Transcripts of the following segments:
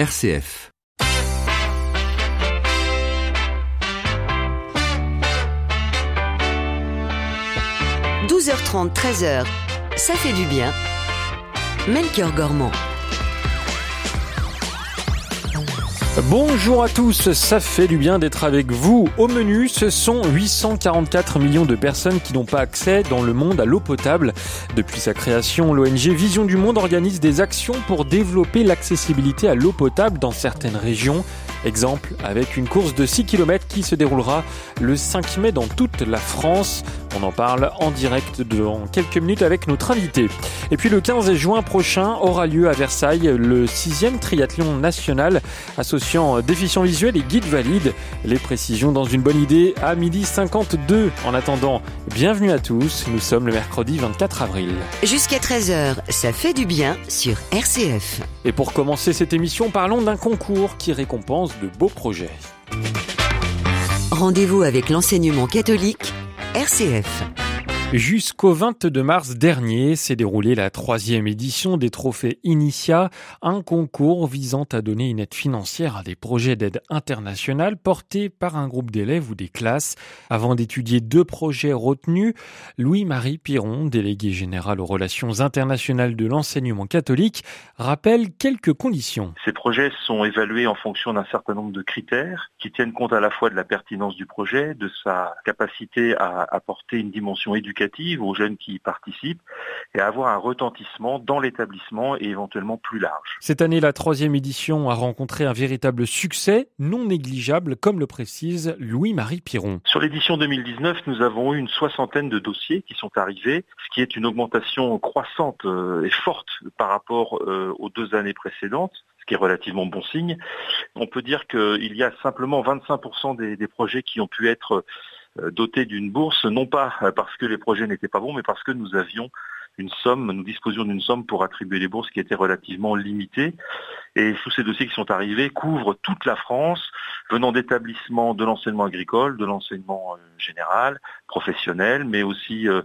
RCF. – 12h30, 13h, ça fait du bien. Melchior Gormand. Bonjour à tous, ça fait du bien d'être avec vous. Au menu, ce sont 844 millions de personnes qui n'ont pas accès dans le monde à l'eau potable. Depuis sa création, l'ONG Vision du Monde organise des actions pour développer l'accessibilité à l'eau potable dans certaines régions. Exemple avec une course de 6 km qui se déroulera le 5 mai dans toute la France. On en parle en direct dans quelques minutes avec notre invité. Et puis le 15 juin prochain aura lieu à Versailles le 6e triathlon national associant déficients visuels et guides valides. Les précisions dans une bonne idée à midi 52. En attendant, bienvenue à tous. Nous sommes le mercredi 24 avril. Jusqu'à 13h, ça fait du bien sur RCF. Et pour commencer cette émission, parlons d'un concours qui récompense de beaux projets. Rendez-vous avec l'enseignement catholique RCF. Jusqu'au 22 mars dernier s'est déroulée la troisième édition des trophées Initia, un concours visant à donner une aide financière à des projets d'aide internationale portés par un groupe d'élèves ou des classes. Avant d'étudier deux projets retenus, Louis-Marie Piron, délégué général aux relations internationales de l'enseignement catholique, rappelle quelques conditions. Ces projets sont évalués en fonction d'un certain nombre de critères qui tiennent compte à la fois de la pertinence du projet, de sa capacité à apporter une dimension éducative aux jeunes qui y participent et avoir un retentissement dans l'établissement et éventuellement plus large. Cette année, la troisième édition a rencontré un véritable succès, non négligeable, comme le précise Louis-Marie Piron. Sur l'édition 2019, nous avons eu une soixantaine de dossiers qui sont arrivés, ce qui est une augmentation croissante euh, et forte par rapport euh, aux deux années précédentes ce qui est relativement bon signe. On peut dire qu'il y a simplement 25% des, des projets qui ont pu être doté d'une bourse, non pas parce que les projets n'étaient pas bons, mais parce que nous avions une somme, nous disposions d'une somme pour attribuer les bourses qui était relativement limitée. Et tous ces dossiers qui sont arrivés couvrent toute la France, venant d'établissements de l'enseignement agricole, de l'enseignement euh, général, professionnel, mais aussi euh,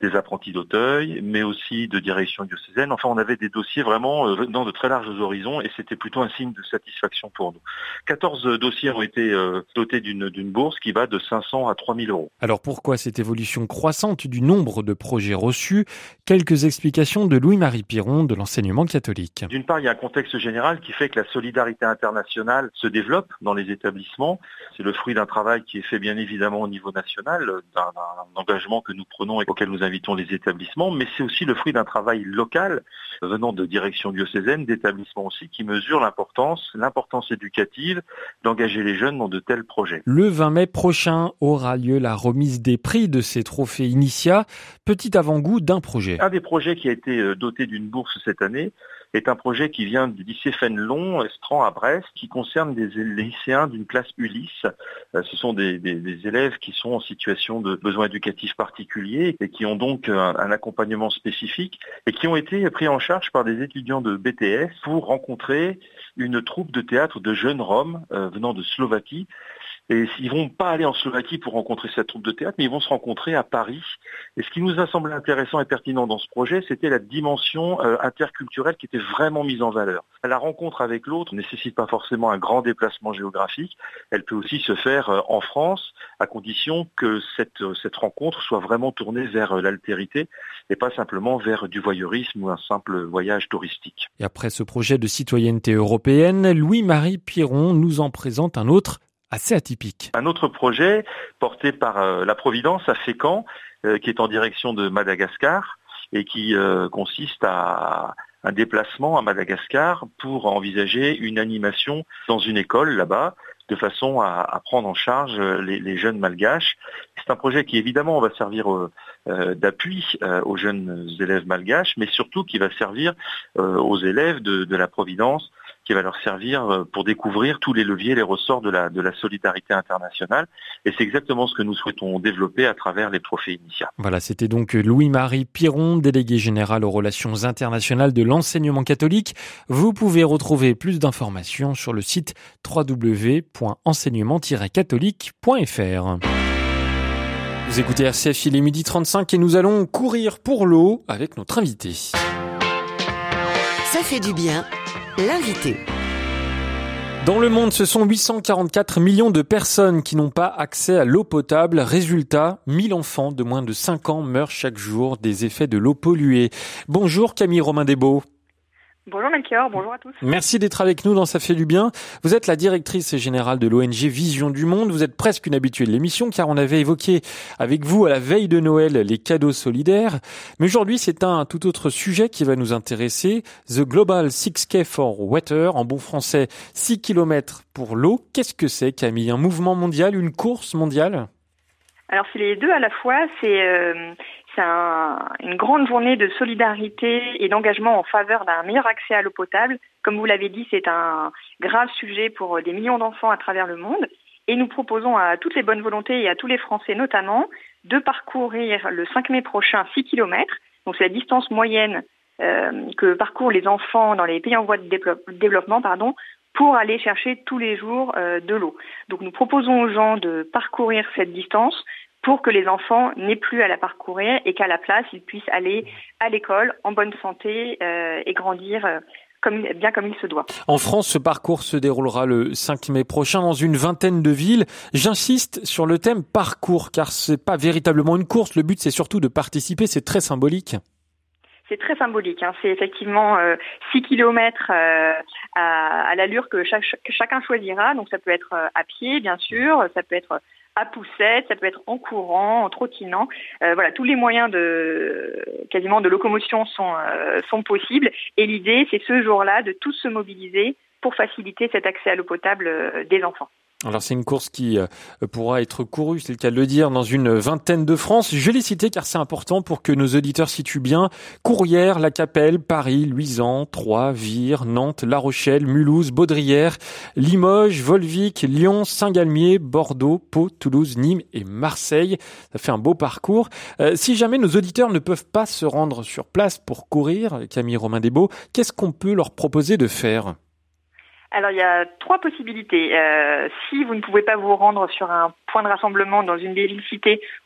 des apprentis d'Auteuil, mais aussi de direction diocésaine. Enfin, on avait des dossiers vraiment euh, dans de très larges horizons et c'était plutôt un signe de satisfaction pour nous. 14 dossiers ont été euh, dotés d'une bourse qui va de 500 à 3000 euros. Alors pourquoi cette évolution croissante du nombre de projets reçus? Quelques explications de Louis-Marie Piron de l'enseignement catholique. D'une part, il y a un contexte général qui fait que la solidarité internationale se développe dans les établissements. C'est le fruit d'un travail qui est fait bien évidemment au niveau national, d'un engagement que nous prenons et auquel nous invitons les établissements, mais c'est aussi le fruit d'un travail local venant de direction diocésaine, d'établissements aussi, qui mesurent l'importance, l'importance éducative d'engager les jeunes dans de tels projets. Le 20 mai prochain aura lieu la remise des prix de ces trophées Initia. Petit avant-goût d'un projet. Un des projets qui a été euh, doté d'une bourse cette année, est un projet qui vient du lycée Fénelon, Estran à Brest, qui concerne des lycéens d'une classe Ulysse. Euh, ce sont des, élèves qui sont en situation de besoins éducatifs particuliers et qui ont donc un, un, accompagnement spécifique et qui ont été pris en charge par des étudiants de BTS pour rencontrer une troupe de théâtre de jeunes Roms euh, venant de Slovaquie et ils vont pas aller en Slovaquie pour rencontrer cette troupe de théâtre, mais ils vont se rencontrer à Paris. Et ce qui nous a semblé intéressant et pertinent dans ce projet, c'était la dimension euh, interculturelle qui était vraiment mise en valeur. La rencontre avec l'autre ne nécessite pas forcément un grand déplacement géographique. Elle peut aussi se faire euh, en France, à condition que cette, euh, cette rencontre soit vraiment tournée vers l'altérité et pas simplement vers du voyeurisme ou un simple voyage touristique. Et après ce projet de citoyenneté européenne, Louis-Marie Piron nous en présente un autre assez atypique. Un autre projet porté par euh, la Providence à Fécamp, euh, qui est en direction de Madagascar et qui euh, consiste à un déplacement à Madagascar pour envisager une animation dans une école là-bas de façon à, prendre en charge les, jeunes malgaches. C'est un projet qui évidemment va servir d'appui aux jeunes élèves malgaches, mais surtout qui va servir aux élèves de la Providence qui va leur servir euh, pour découvrir tous les leviers, les ressorts de la, de la solidarité internationale. Et c'est exactement ce que nous souhaitons développer à travers les trophées initiaux. Voilà, c'était donc Louis-Marie Piron, délégué général aux relations internationales de l'enseignement catholique. Vous pouvez retrouver plus d'informations sur le site www.enseignement-catholique.fr. Vous écoutez RCF, il est midi 35 et nous allons courir pour l'eau avec notre invité. Ça fait du bien l'invité. Dans le monde, ce sont 844 millions de personnes qui n'ont pas accès à l'eau potable. Résultat, 1000 enfants de moins de 5 ans meurent chaque jour des effets de l'eau polluée. Bonjour Camille Romain Desbeaux. Bonjour Melchior, bonjour à tous. Merci d'être avec nous dans Ça fait du bien. Vous êtes la directrice générale de l'ONG Vision du Monde. Vous êtes presque une habituée de l'émission car on avait évoqué avec vous à la veille de Noël les cadeaux solidaires. Mais aujourd'hui, c'est un tout autre sujet qui va nous intéresser. The Global 6K for Water, en bon français 6 km pour l'eau. Qu'est-ce que c'est Camille? Un mouvement mondial, une course mondiale? Alors c'est les deux à la fois, c'est euh, une grande journée de solidarité et d'engagement en faveur d'un meilleur accès à l'eau potable. Comme vous l'avez dit, c'est un grave sujet pour des millions d'enfants à travers le monde. Et nous proposons à toutes les bonnes volontés et à tous les Français notamment de parcourir le 5 mai prochain 6 km. Donc c'est la distance moyenne euh, que parcourent les enfants dans les pays en voie de développement pardon, pour aller chercher tous les jours euh, de l'eau. Donc nous proposons aux gens de parcourir cette distance pour que les enfants n'aient plus à la parcourir et qu'à la place, ils puissent aller à l'école en bonne santé euh, et grandir euh, comme, bien comme il se doit. En France, ce parcours se déroulera le 5 mai prochain dans une vingtaine de villes. J'insiste sur le thème parcours car c'est pas véritablement une course. Le but, c'est surtout de participer. C'est très symbolique. C'est très symbolique. Hein. C'est effectivement euh, 6 kilomètres euh, à, à l'allure que, que, chacun choisira. Donc ça peut être à pied, bien sûr. Ça peut être à poussette, ça peut être en courant, en trottinant. Euh, voilà, tous les moyens de quasiment de locomotion sont, euh, sont possibles. Et l'idée, c'est ce jour-là de tous se mobiliser pour faciliter cet accès à l'eau potable euh, des enfants. Alors c'est une course qui euh, pourra être courue, c'est le cas de le dire, dans une vingtaine de France. Je l'ai cité car c'est important pour que nos auditeurs situent bien. Courrières, La Capelle, Paris, Luisan, Troyes, Vire, Nantes, La Rochelle, Mulhouse, Baudrière, Limoges, Volvic, Lyon, Saint-Galmier, Bordeaux, Pau, Toulouse, Nîmes et Marseille. Ça fait un beau parcours. Euh, si jamais nos auditeurs ne peuvent pas se rendre sur place pour courir, Camille Romain Desbeaux, qu'est-ce qu'on peut leur proposer de faire? Alors il y a trois possibilités. Euh, si vous ne pouvez pas vous rendre sur un point de rassemblement dans une des villes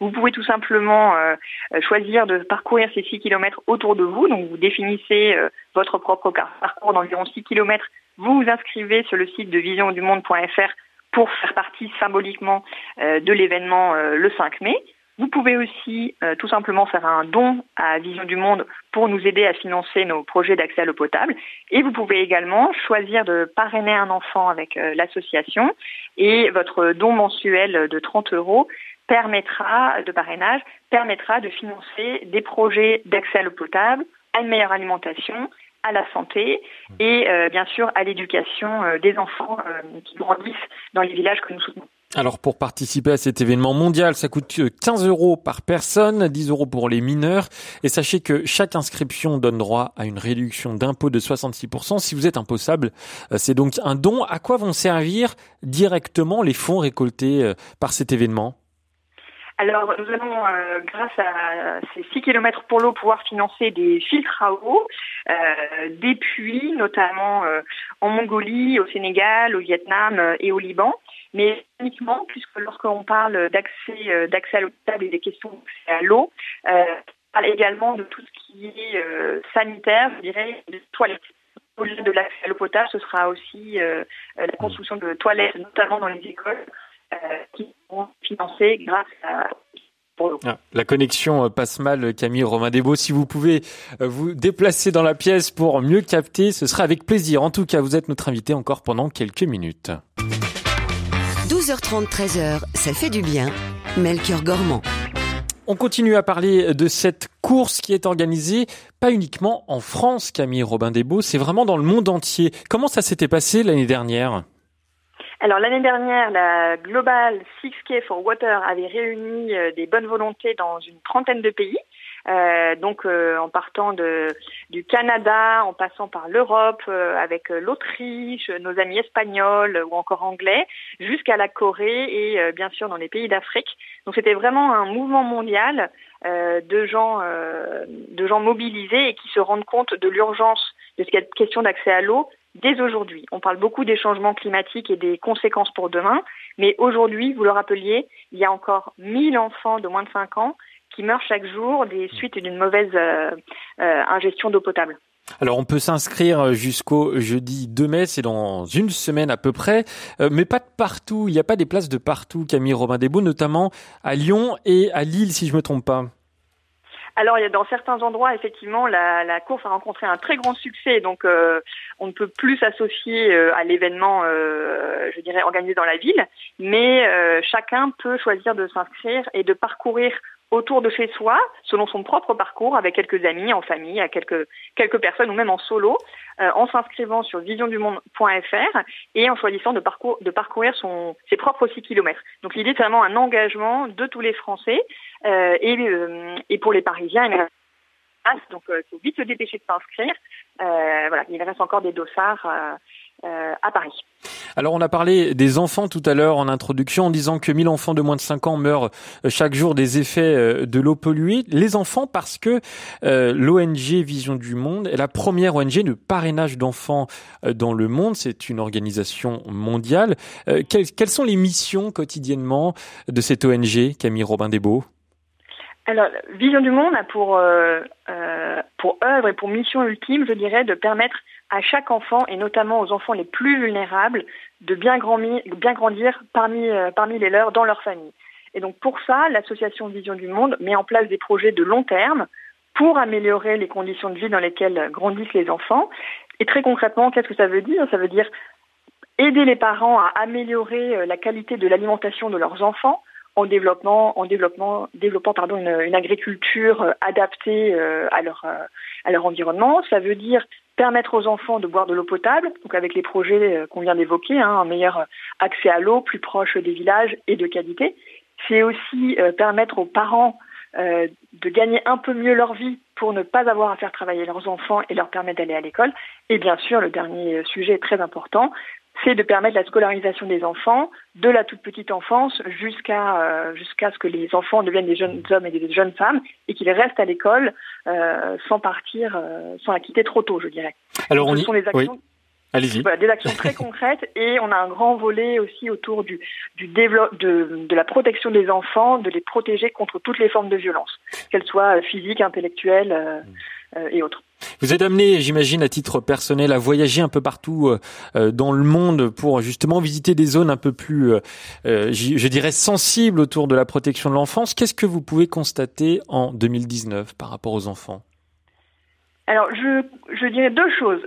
vous pouvez tout simplement euh, choisir de parcourir ces 6 km autour de vous. Donc vous définissez euh, votre propre parcours d'environ 6 km. Vous vous inscrivez sur le site de visiondumonde.fr pour faire partie symboliquement de l'événement le 5 mai. Vous pouvez aussi euh, tout simplement faire un don à Vision du Monde pour nous aider à financer nos projets d'accès à l'eau potable. Et vous pouvez également choisir de parrainer un enfant avec euh, l'association. Et votre don mensuel de 30 euros permettra, de parrainage, permettra de financer des projets d'accès à l'eau potable, à une meilleure alimentation, à la santé et euh, bien sûr à l'éducation des enfants qui grandissent dans les villages que nous soutenons. Alors pour participer à cet événement mondial, ça coûte 15 euros par personne, 10 euros pour les mineurs. Et sachez que chaque inscription donne droit à une réduction d'impôt de 66% si vous êtes imposable. Euh, c'est donc un don. À quoi vont servir directement les fonds récoltés euh, par cet événement? Alors, nous allons, euh, grâce à ces 6 km pour l'eau, pouvoir financer des filtres à eau, des puits, notamment en Mongolie, au Sénégal, au Vietnam et au Liban mais uniquement puisque lorsqu'on parle d'accès euh, d'accès à l'eau potable et des questions d'accès à l'eau, euh, on parle également de tout ce qui est euh, sanitaire, je dirais, de toilettes. Au-delà de l'accès à l'eau potable, ce sera aussi la construction de toilettes, notamment dans les écoles, qui seront financées grâce à ah, la connexion passe mal, Camille Romain Desbeaux. Si vous pouvez vous déplacer dans la pièce pour mieux capter, ce sera avec plaisir. En tout cas, vous êtes notre invité encore pendant quelques minutes. 12h30, 13h, ça fait du bien. Melchior Gormand. On continue à parler de cette course qui est organisée pas uniquement en France, Camille Robin Desbeaux, c'est vraiment dans le monde entier. Comment ça s'était passé l'année dernière? Alors l'année dernière, la Global 6K for Water avait réuni euh, des bonnes volontés dans une trentaine de pays. Euh, donc euh, en partant de, du Canada, en passant par l'Europe, euh, avec l'Autriche, nos amis espagnols ou encore anglais, jusqu'à la Corée et bien sûr dans les pays d'Afrique. Donc c'était vraiment un mouvement mondial de gens, de gens mobilisés et qui se rendent compte de l'urgence de cette question d'accès à l'eau dès aujourd'hui. On parle beaucoup des changements climatiques et des conséquences pour demain, mais aujourd'hui, vous le rappeliez, il y a encore 1000 enfants de moins de 5 ans qui meurent chaque jour des suites d'une mauvaise euh, euh, ingestion d'eau potable. Alors on peut s'inscrire jusqu'au jeudi 2 mai, c'est dans une semaine à peu près, euh, mais pas de partout, il n'y a pas des places de partout, Camille Robin Desbeaux, notamment à Lyon et à Lille si je me trompe pas. Alors, il y a dans certains endroits, effectivement, la, la course a rencontré un très grand succès, donc euh, on ne peut plus s'associer euh, à l'événement, euh, je dirais, organisé dans la ville, mais chacun peut choisir de s'inscrire et de parcourir autour de chez soi, selon son propre parcours, avec quelques amis, en famille, à quelques, quelques personnes ou même en solo, euh, en s'inscrivant sur visiondumonde.fr et en choisissant de, parcours, de parcourir son, ses propres 6 kilomètres. Donc l'idée, c'est vraiment un engagement de tous les Français euh, et, euh, et pour les Parisiens. Donc il faut vite se dépêcher de s'inscrire. voilà, il reste encore des dossards à Paris. Alors on a parlé des enfants tout à l'heure en introduction en disant que 1000 enfants de moins de 5 ans meurent euh, chaque jour des effets euh, de l'eau polluée. Les enfants parce que euh, l'ONG Vision du Monde est la première ONG de parrainage d'enfants dans le monde. C'est une organisation mondiale. quelles, sont les missions quotidiennement de cette ONG, Camille Robin-Desbeaux? Alors, Vision du Monde a pour œuvre et pour mission ultime, je dirais, de permettre à chaque enfant, et notamment aux enfants les plus vulnérables, de bien, grandir parmi, euh, parmi les leurs dans leur famille. Et donc pour ça, l'association Vision du Monde met en place des projets de long terme pour améliorer les conditions de vie dans lesquelles grandissent les enfants. Et très concrètement, qu'est-ce que ça veut dire? Ça veut dire aider les parents à améliorer euh, la qualité de l'alimentation de leurs enfants en développant, en développement, développant pardon, une, une agriculture euh, adaptée à leur, à leur environnement. Ça veut dire permettre aux enfants de boire de l'eau potable, donc avec les projets euh, qu'on vient d'évoquer, hein, un meilleur accès à l'eau plus proche des villages et de qualité. C'est aussi euh, permettre aux parents euh, de gagner un peu mieux leur vie pour ne pas avoir à faire travailler leurs enfants et leur permettre d'aller à l'école. Et bien sûr, le dernier sujet très important, c'est de permettre la scolarisation des enfants de la toute petite enfance jusqu'à euh, jusqu'à ce que les enfants deviennent des jeunes hommes et des jeunes femmes et qu'ils restent à l'école euh, sans partir, euh, sans la quitter trop tôt, je dirais. Alors on y... sont des actions, Allez-y. des actions très concrètes et on a un grand volet aussi autour du, du de, de la protection des enfants, de les protéger contre toutes les formes de violence, qu'elles soient physiques, intellectuelles et autres. Vous êtes amené, j'imagine, à titre personnel, à voyager un peu partout euh, euh, dans le monde pour justement visiter des zones un peu plus, euh, je dirais, sensibles autour de la protection de l'enfance. Qu'est-ce que vous pouvez constater en 2019 par rapport aux enfants? Alors, je, je dirais deux choses.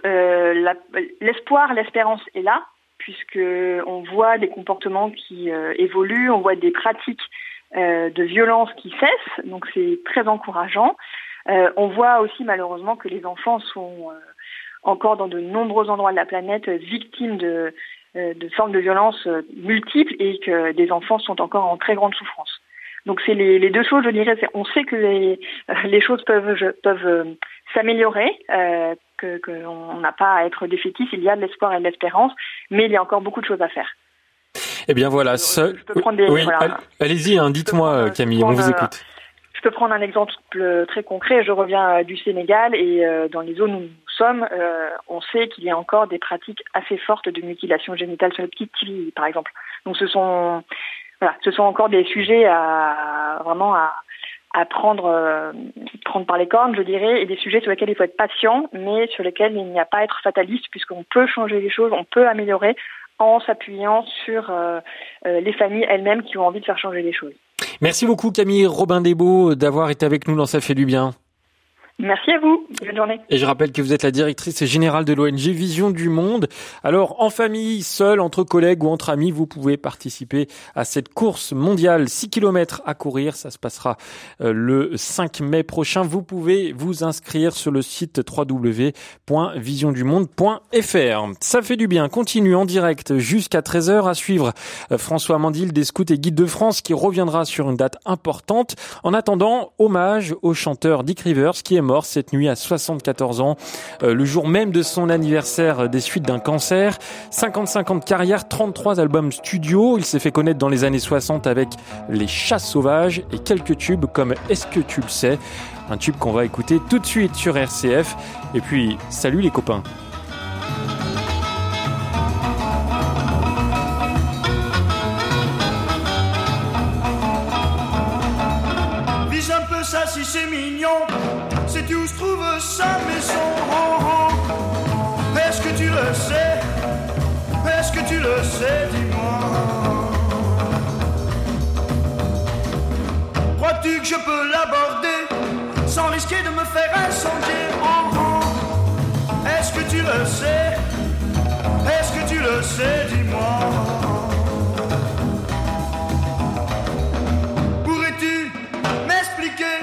L'espoir, l'espérance est là, puisque on voit des comportements qui évoluent, on voit des pratiques de violence qui cessent, donc c'est très encourageant. Euh, on voit aussi malheureusement que les enfants sont euh, encore dans de nombreux endroits de la planète victimes de, euh, de formes de violence multiples et que des enfants sont encore en très grande souffrance. Donc c'est les, les, deux choses, je dirais. On sait que les, les choses peuvent, peuvent s'améliorer, euh, qu'on n'a pas à être défaitif. Il y a de l'espoir et de l'espérance, mais il y a encore beaucoup de choses à faire. Eh bien voilà. Ce... oui, allez-y, hein, dites-moi Camille, on vous écoute. Peux prendre un exemple très concret. Je reviens euh, du Sénégal et euh, dans les zones où nous sommes, euh, on sait qu'il y a encore des pratiques assez fortes de mutilation génitale sur les petites filles, par exemple. Donc ce sont voilà, ce sont encore des sujets à vraiment à, à prendre prendre par les cornes, je dirais, et des sujets sur lesquels il faut être patient, mais sur lesquels il n'y a pas à être fataliste, puisqu'on peut changer les choses, on peut améliorer en s'appuyant sur les familles elles-mêmes qui ont envie de faire changer les choses. Merci beaucoup Camille Robin Desbeaux d'avoir été avec nous dans Ça fait du bien. Merci à vous. Bonne journée. Et je rappelle que vous êtes la directrice générale de l'ONG Vision du Monde. Alors, en famille, seul, entre collègues ou entre amis, vous pouvez participer à cette course mondiale 6 km à courir. Ça se passera euh, le 5 mai prochain. Vous pouvez vous inscrire sur le site www.visiondumonde.fr. Ça fait du bien. Continue en direct jusqu'à 13h à suivre euh, François Mandil des Scouts et Guides de France qui reviendra sur une date importante. En attendant, hommage au chanteur Dick Rivers qui est mort cette nuit à 74 ans, euh, le jour même de son anniversaire des suites d'un cancer. 55 ans de carrière, 33 albums studio. Il s'est fait connaître dans les années 60 avec Les Chats Sauvages et quelques tubes comme Est-ce que tu le sais? Un tube qu'on va écouter tout de suite sur RCF. Et puis, salut les copains ça si c'est mignon je peux l'aborder sans risquer de me faire incendier. Est-ce que tu le sais? Est-ce que tu le sais, dis-moi. Pourrais-tu m'expliquer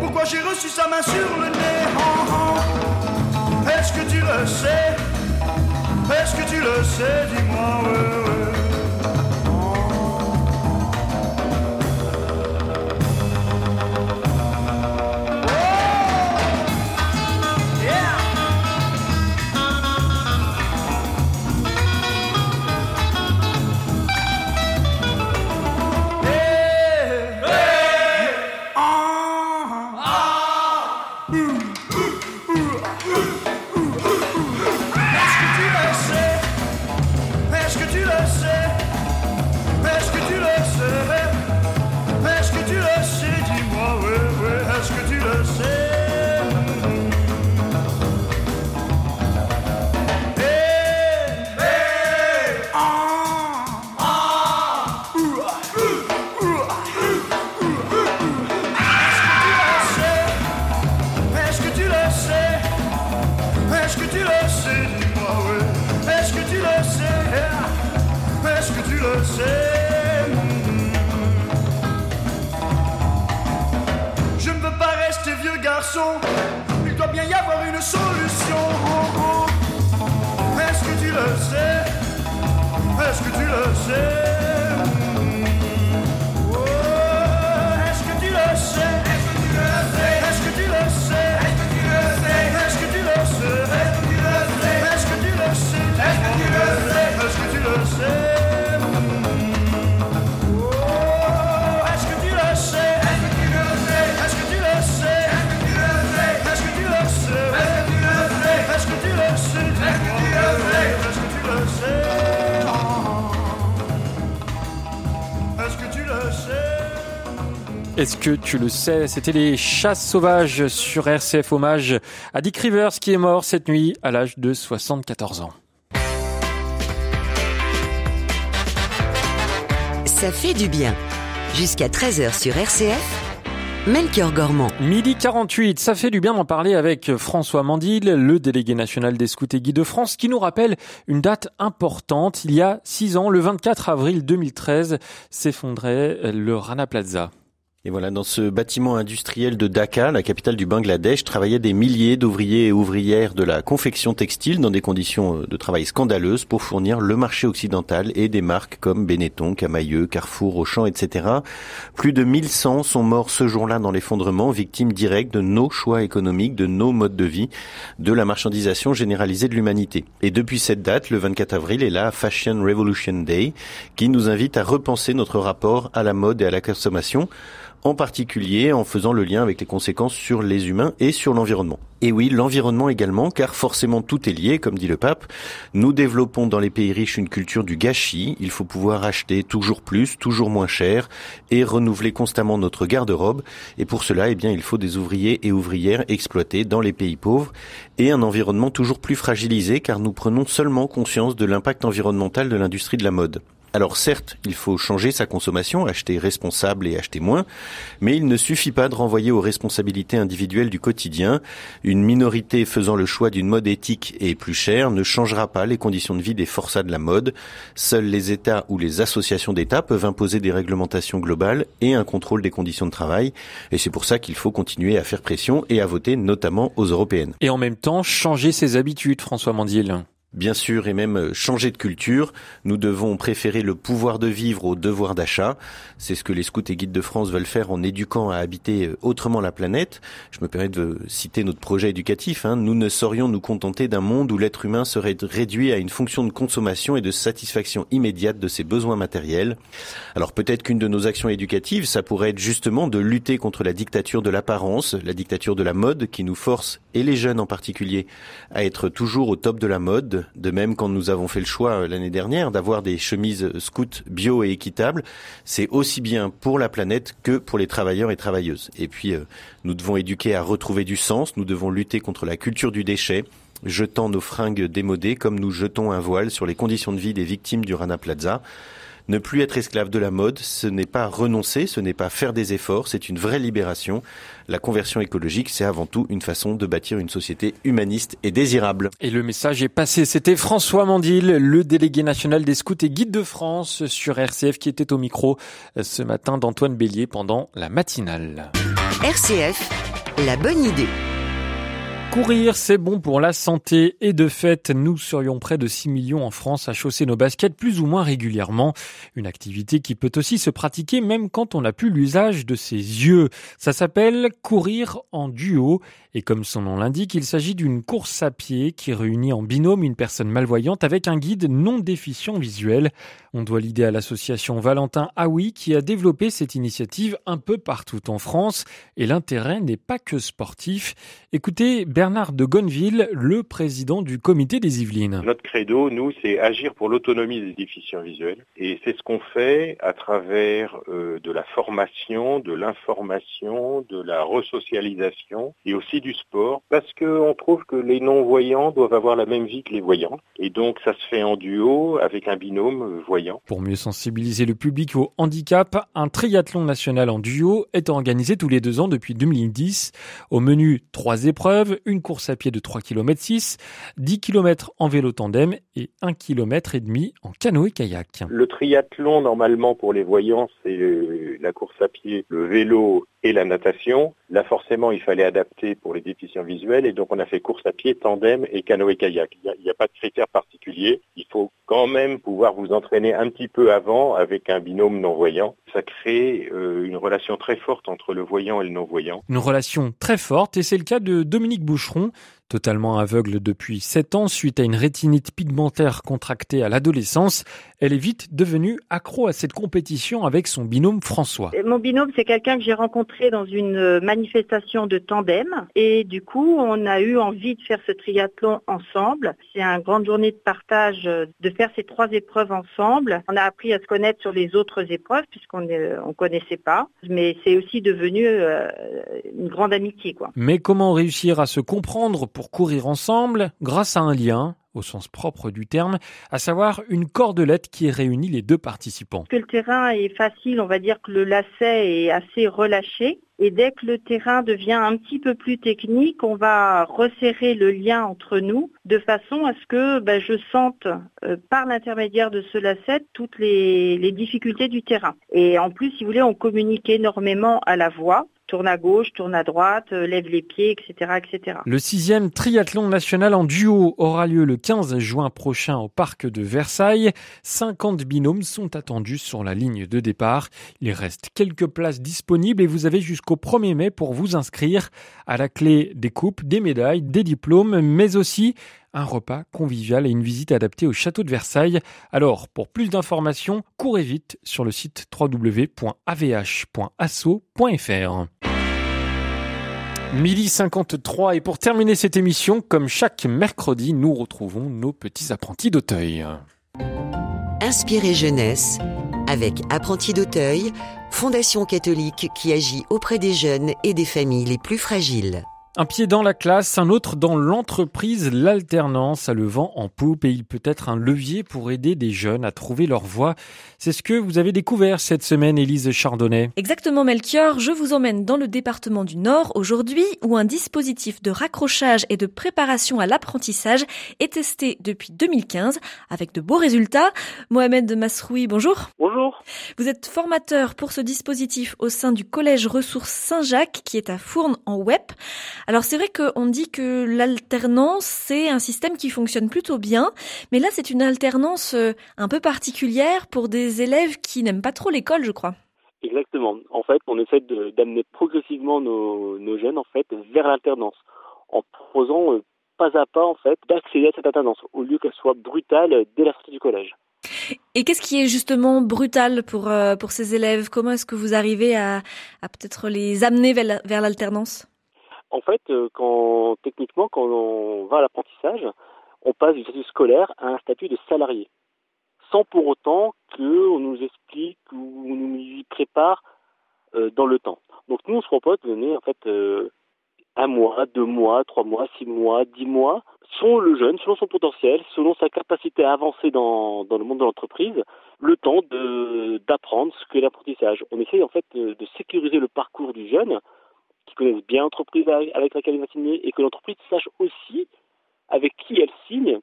pourquoi j'ai reçu sa main sur le nez Est-ce que tu le sais? Est-ce que tu le sais, dis-moi. Est-ce que tu le sais? C'était les chasses sauvages sur RCF hommage à Dick Rivers qui est mort cette nuit à l'âge de 74 ans. Ça fait du bien. Jusqu'à 13h sur RCF. Melchior Gormand. Midi 48, ça fait du bien d'en parler avec François Mandil, le délégué national des scouts et guides de France, qui nous rappelle une date importante. Il y a six ans, le 24 avril 2013, s'effondrait le Rana Plaza. Et voilà, dans ce bâtiment industriel de Dhaka, la capitale du Bangladesh, travaillaient des milliers d'ouvriers et ouvrières de la confection textile dans des conditions euh, de travail scandaleuses pour fournir le marché occidental et des marques comme Benetton, Camailleux, Carrefour, Auchan, etc. Plus de 1100 sont morts ce jour-là dans l'effondrement, victimes directes de nos choix économiques, de nos modes de vie, de la marchandisation généralisée de l'humanité. Et depuis cette date, le 24 avril est la Fashion Revolution Day, qui nous invite à repenser notre rapport à la mode et à la consommation en particulier en faisant le lien avec les conséquences sur les humains et sur l'environnement. Et oui, l'environnement également, car forcément tout est lié, comme dit le pape. Nous développons dans les pays riches une culture du gâchis. Il faut pouvoir acheter toujours plus, toujours moins cher, et renouveler constamment notre garde-robe. Et pour cela, eh bien, il faut des ouvriers et ouvrières exploités dans les pays pauvres, et un environnement toujours plus fragilisé, car nous prenons seulement conscience de l'impact environnemental de l'industrie de la mode. Alors certes, il faut changer sa consommation, acheter responsable et acheter moins, mais il ne suffit pas de renvoyer aux responsabilités individuelles du quotidien. Une minorité faisant le choix d'une mode éthique et plus chère ne changera pas les conditions de vie des forçats de la mode. Seuls les États ou les associations d'États peuvent imposer des réglementations globales et un contrôle des conditions de travail. Et c'est pour ça qu'il faut continuer à faire pression et à voter notamment aux européennes. Et en même temps, changer ses habitudes, François Mandil. Bien sûr, et même changer de culture, nous devons préférer le pouvoir de vivre au devoir d'achat. C'est ce que les scouts et guides de France veulent faire en éduquant à habiter euh, autrement la planète. Je me permets de citer notre projet éducatif. Hein. Nous ne saurions nous contenter d'un monde où l'être humain serait réduit à une fonction de consommation et de satisfaction immédiate de ses besoins matériels. Alors peut-être qu'une de nos actions éducatives, ça pourrait être justement de lutter contre la dictature de l'apparence, la dictature de la mode qui nous force, et les jeunes en particulier, à être toujours au top de la mode, De même, quand nous avons fait le choix l'année dernière d'avoir des chemises scouts bio et équitables, c'est aussi bien pour la planète que pour les travailleurs et travailleuses. Et puis, nous devons éduquer à retrouver du sens, nous devons lutter contre la culture du déchet, jetant nos fringues démodées comme nous jetons un voile sur les conditions de vie des victimes du Rana Plaza. Ne plus être esclave de la mode, ce n'est pas renoncer, ce n'est pas faire des efforts, c'est une vraie libération. La conversion écologique, c'est avant tout une façon de bâtir une société humaniste et désirable. Et le message est passé. C'était François Mandil, le délégué national des scouts et guides de France sur RCF qui était au micro ce matin d'Antoine Bélier pendant la matinale. RCF, la bonne idée. Courir, c'est bon pour la santé et de fait, nous serions près de 6 millions en France à chausser nos baskets plus ou moins régulièrement. Une activité qui peut aussi se pratiquer même quand on n'a plus l'usage de ses yeux. Ça s'appelle courir en duo et comme son nom l'indique, il s'agit d'une course à pied qui réunit en binôme une personne malvoyante avec un guide non déficient visuel. On doit l'idée à l'association Valentin Aoui qui a développé cette initiative un peu partout en France et l'intérêt n'est pas que sportif. Écoutez Bernard de Gonneville, le président du comité des Yvelines. Notre credo, nous, c'est agir pour l'autonomie des déficients visuels et c'est ce qu'on fait à travers euh, de la formation, de l'information, de la resocialisation et aussi du sport parce qu'on trouve que les non-voyants doivent avoir la même vie que les voyants. Et donc ça se fait en duo avec un binôme euh, voyant. Pour mieux sensibiliser le public au handicap, un triathlon national en duo est organisé tous les deux ans depuis 2010. Au menu, trois épreuves, une course à pied de 3 km 6, 10 km en vélo tandem et 1 km et demi en canoë-kayak. Le triathlon, normalement, pour les voyants, c'est euh, la course à pied, le vélo et la natation. Là, forcément, il fallait adapter pour les déficients visuels et donc on a fait course à pied, tandem et canoë-kayak. Il n'y a, pas de critères particuliers. Il faut quand même pouvoir vous entraîner un petit peu avant avec un binôme non-voyant. Ça crée euh, une relation très forte entre le voyant et le non-voyant. Une relation très forte et c'est le cas de Dominique Boucheron, Totalement aveugle depuis 7 ans suite à une rétinite pigmentaire contractée à l'adolescence, elle est vite devenue accro à cette compétition avec son binôme François. Mon binôme, c'est quelqu'un que j'ai rencontré dans une manifestation de tandem et du coup, on a eu envie de faire ce triathlon ensemble. C'est une grande journée de partage de faire ces trois épreuves ensemble. On a appris à se connaître sur les autres épreuves puisqu'on ne connaissait pas, mais c'est aussi devenu euh, une grande amitié. Quoi. Mais comment réussir à se comprendre pour pour courir ensemble grâce à un lien au sens propre du terme, à savoir une cordelette qui réunit les deux participants. Que le terrain est facile, on va dire que le lacet est assez relâché. Et dès que le terrain devient un petit peu plus technique, on va resserrer le lien entre nous de façon à ce que ben, je sente euh, par l'intermédiaire de ce lacet toutes les, les difficultés du terrain. Et en plus, si vous voulez, on communique énormément à la voix tourne à gauche, tourne à droite, euh, lève les pieds, etc., etc. Le sixième triathlon national en duo aura lieu le 15 juin prochain au parc de Versailles. 50 binômes sont attendus sur la ligne de départ. Il reste quelques places disponibles et vous avez jusqu'au 1er mai pour vous inscrire. À la clé des coupes, des médailles, des diplômes, mais aussi un repas convivial et une visite adaptée au château de Versailles. Alors, pour plus d'informations, courez vite sur le site www.avh.asso.fr. Midi 53 et pour terminer cette émission, comme chaque mercredi, nous retrouvons nos petits apprentis d'Auteuil. Inspirez jeunesse avec Apprentis d'Auteuil, fondation catholique qui agit auprès des jeunes et des familles les plus fragiles. Un pied dans la classe, un autre dans l'entreprise, l'alternance a le vent en poupe et il peut être un levier pour aider des jeunes à trouver leur voie. C'est ce que vous avez découvert cette semaine, Élise Chardonnay. Exactement, Melchior. Je vous emmène dans le département du Nord aujourd'hui où un dispositif de raccrochage et de préparation à l'apprentissage est testé depuis 2015 avec de beaux résultats. Mohamed Masroui, bonjour. Bonjour. Vous êtes formateur pour ce dispositif au sein du Collège Ressources Saint-Jacques qui est à Fournes en web. Alors c'est vrai qu'on dit que l'alternance, c'est un système qui fonctionne plutôt bien, mais là c'est une alternance euh, un peu particulière pour des élèves qui n'aiment pas trop l'école, je crois. Exactement. En fait, on essaie d'amener progressivement nos, jeunes en fait vers l'alternance en proposant euh, pas à pas en fait d'accéder à cette alternance au lieu qu'elle soit brutale dès la sortie du collège. Et qu'est-ce qui est justement brutal pour euh, pour ces élèves? Comment est-ce que vous arrivez à, à peut-être les amener vers l'alternance? En fait, euh, quand techniquement, quand on va à l'apprentissage, on passe du statut scolaire à un statut de salarié, sans pour autant qu'on nous explique ou nous y prépare euh, dans le temps. Donc nous, on se propose de donner en fait un mois, deux mois, trois mois, six mois, dix mois, selon le jeune, selon son potentiel, selon sa capacité à avancer dans, dans le monde de l'entreprise, le temps d'apprendre ce qu'est l'apprentissage. On essaye en fait de, sécuriser le parcours du jeune, qui connaisse bien l'entreprise avec laquelle il va signer, et que l'entreprise sache aussi avec qui elle signe,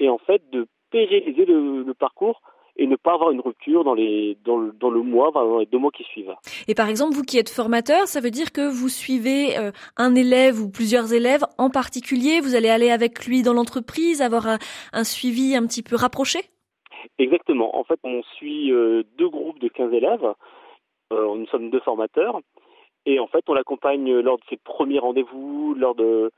et en fait de pérenniser le parcours et ne pas avoir une rupture dans, les, dans, le, dans le mois, dans les deux mois qui suivent. Et par exemple, vous qui êtes formateur, ça veut dire que vous suivez euh, un élève ou plusieurs élèves en particulier, vous allez aller avec lui dans l'entreprise, avoir un, un, suivi un petit peu rapproché? Exactement. En fait, on suit euh, deux groupes de 15 élèves. Euh, nous sommes deux formateurs. Et en fait, on l'accompagne lors de ses premiers rendez-vous, lors de,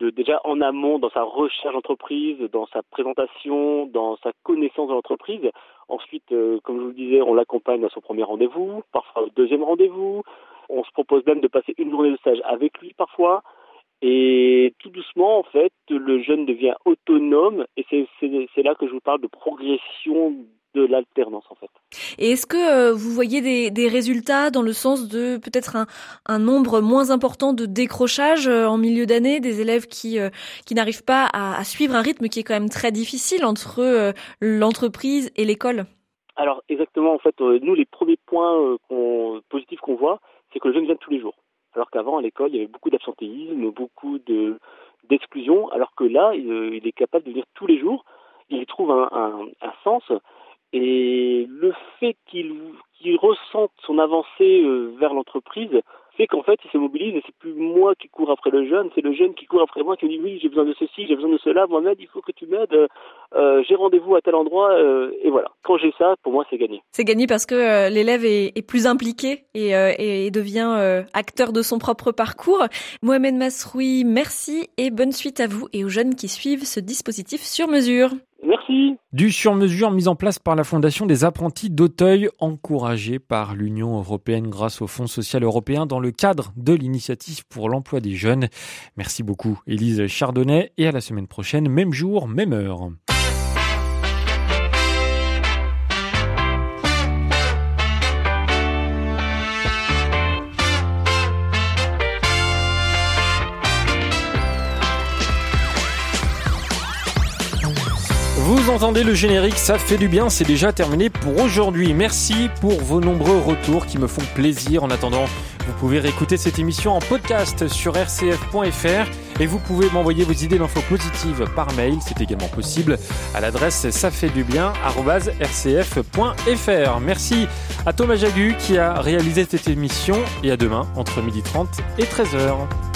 de, déjà en amont dans sa recherche d'entreprise, dans sa présentation, dans sa connaissance de l'entreprise. Ensuite, euh, comme je vous le disais, on l'accompagne à son premier rendez-vous, parfois au deuxième rendez-vous. On se propose même de passer une journée de stage avec lui parfois. Et tout doucement, en fait, le jeune devient autonome et c'est là que je vous parle de progression de l'alternance en fait. Et est-ce que euh, vous voyez des, des, résultats dans le sens de peut-être un, un, nombre moins important de décrochages euh, en milieu d'année, des élèves qui, euh, qui n'arrivent pas à, à, suivre un rythme qui est quand même très difficile entre l'entreprise et l'école? Alors exactement, en fait, nous les premiers points positifs qu'on voit, c'est que le jeune vient tous les jours. Alors qu'avant à l'école, il y avait beaucoup d'absentéisme, beaucoup de d'exclusion, alors que là, il, il, est capable de venir tous les jours, il trouve un, un, un sens et le fait qu'il qu ressente son avancée euh, vers l'entreprise fait qu'en fait il se mobilise et c'est plus moi qui cours après le jeune, c'est le jeune qui court après moi qui me dit oui j'ai besoin de ceci, j'ai besoin de cela, Mohamed il faut que tu m'aides, euh, j'ai rendez-vous à tel endroit euh, et voilà. Quand j'ai ça, pour moi c'est gagné. C'est gagné parce que euh, l'élève est, plus impliqué et, euh, et devient euh, acteur de son propre parcours. Mohamed Masroui, merci et bonne suite à vous et aux jeunes qui suivent ce dispositif sur mesure. Merci. Du sur-mesure mis en place par la Fondation des apprentis d'Auteuil, encouragé par l'Union européenne grâce au Fonds social européen dans le cadre de l'initiative pour l'emploi des jeunes. Merci beaucoup, Élise Chardonnay, et à la semaine prochaine, même jour, même heure. Vous entendez le générique, ça fait du bien, c'est déjà terminé pour aujourd'hui. Merci pour vos nombreux retours qui me font plaisir. En attendant, vous pouvez réécouter cette émission en podcast sur rcf.fr et vous pouvez m'envoyer vos idées d'infos positives par mail, c'est également possible à l'adresse ça fait du bien rcf.fr. Merci à Thomas Jagu qui a réalisé cette émission et à demain entre 12h30 et 13h.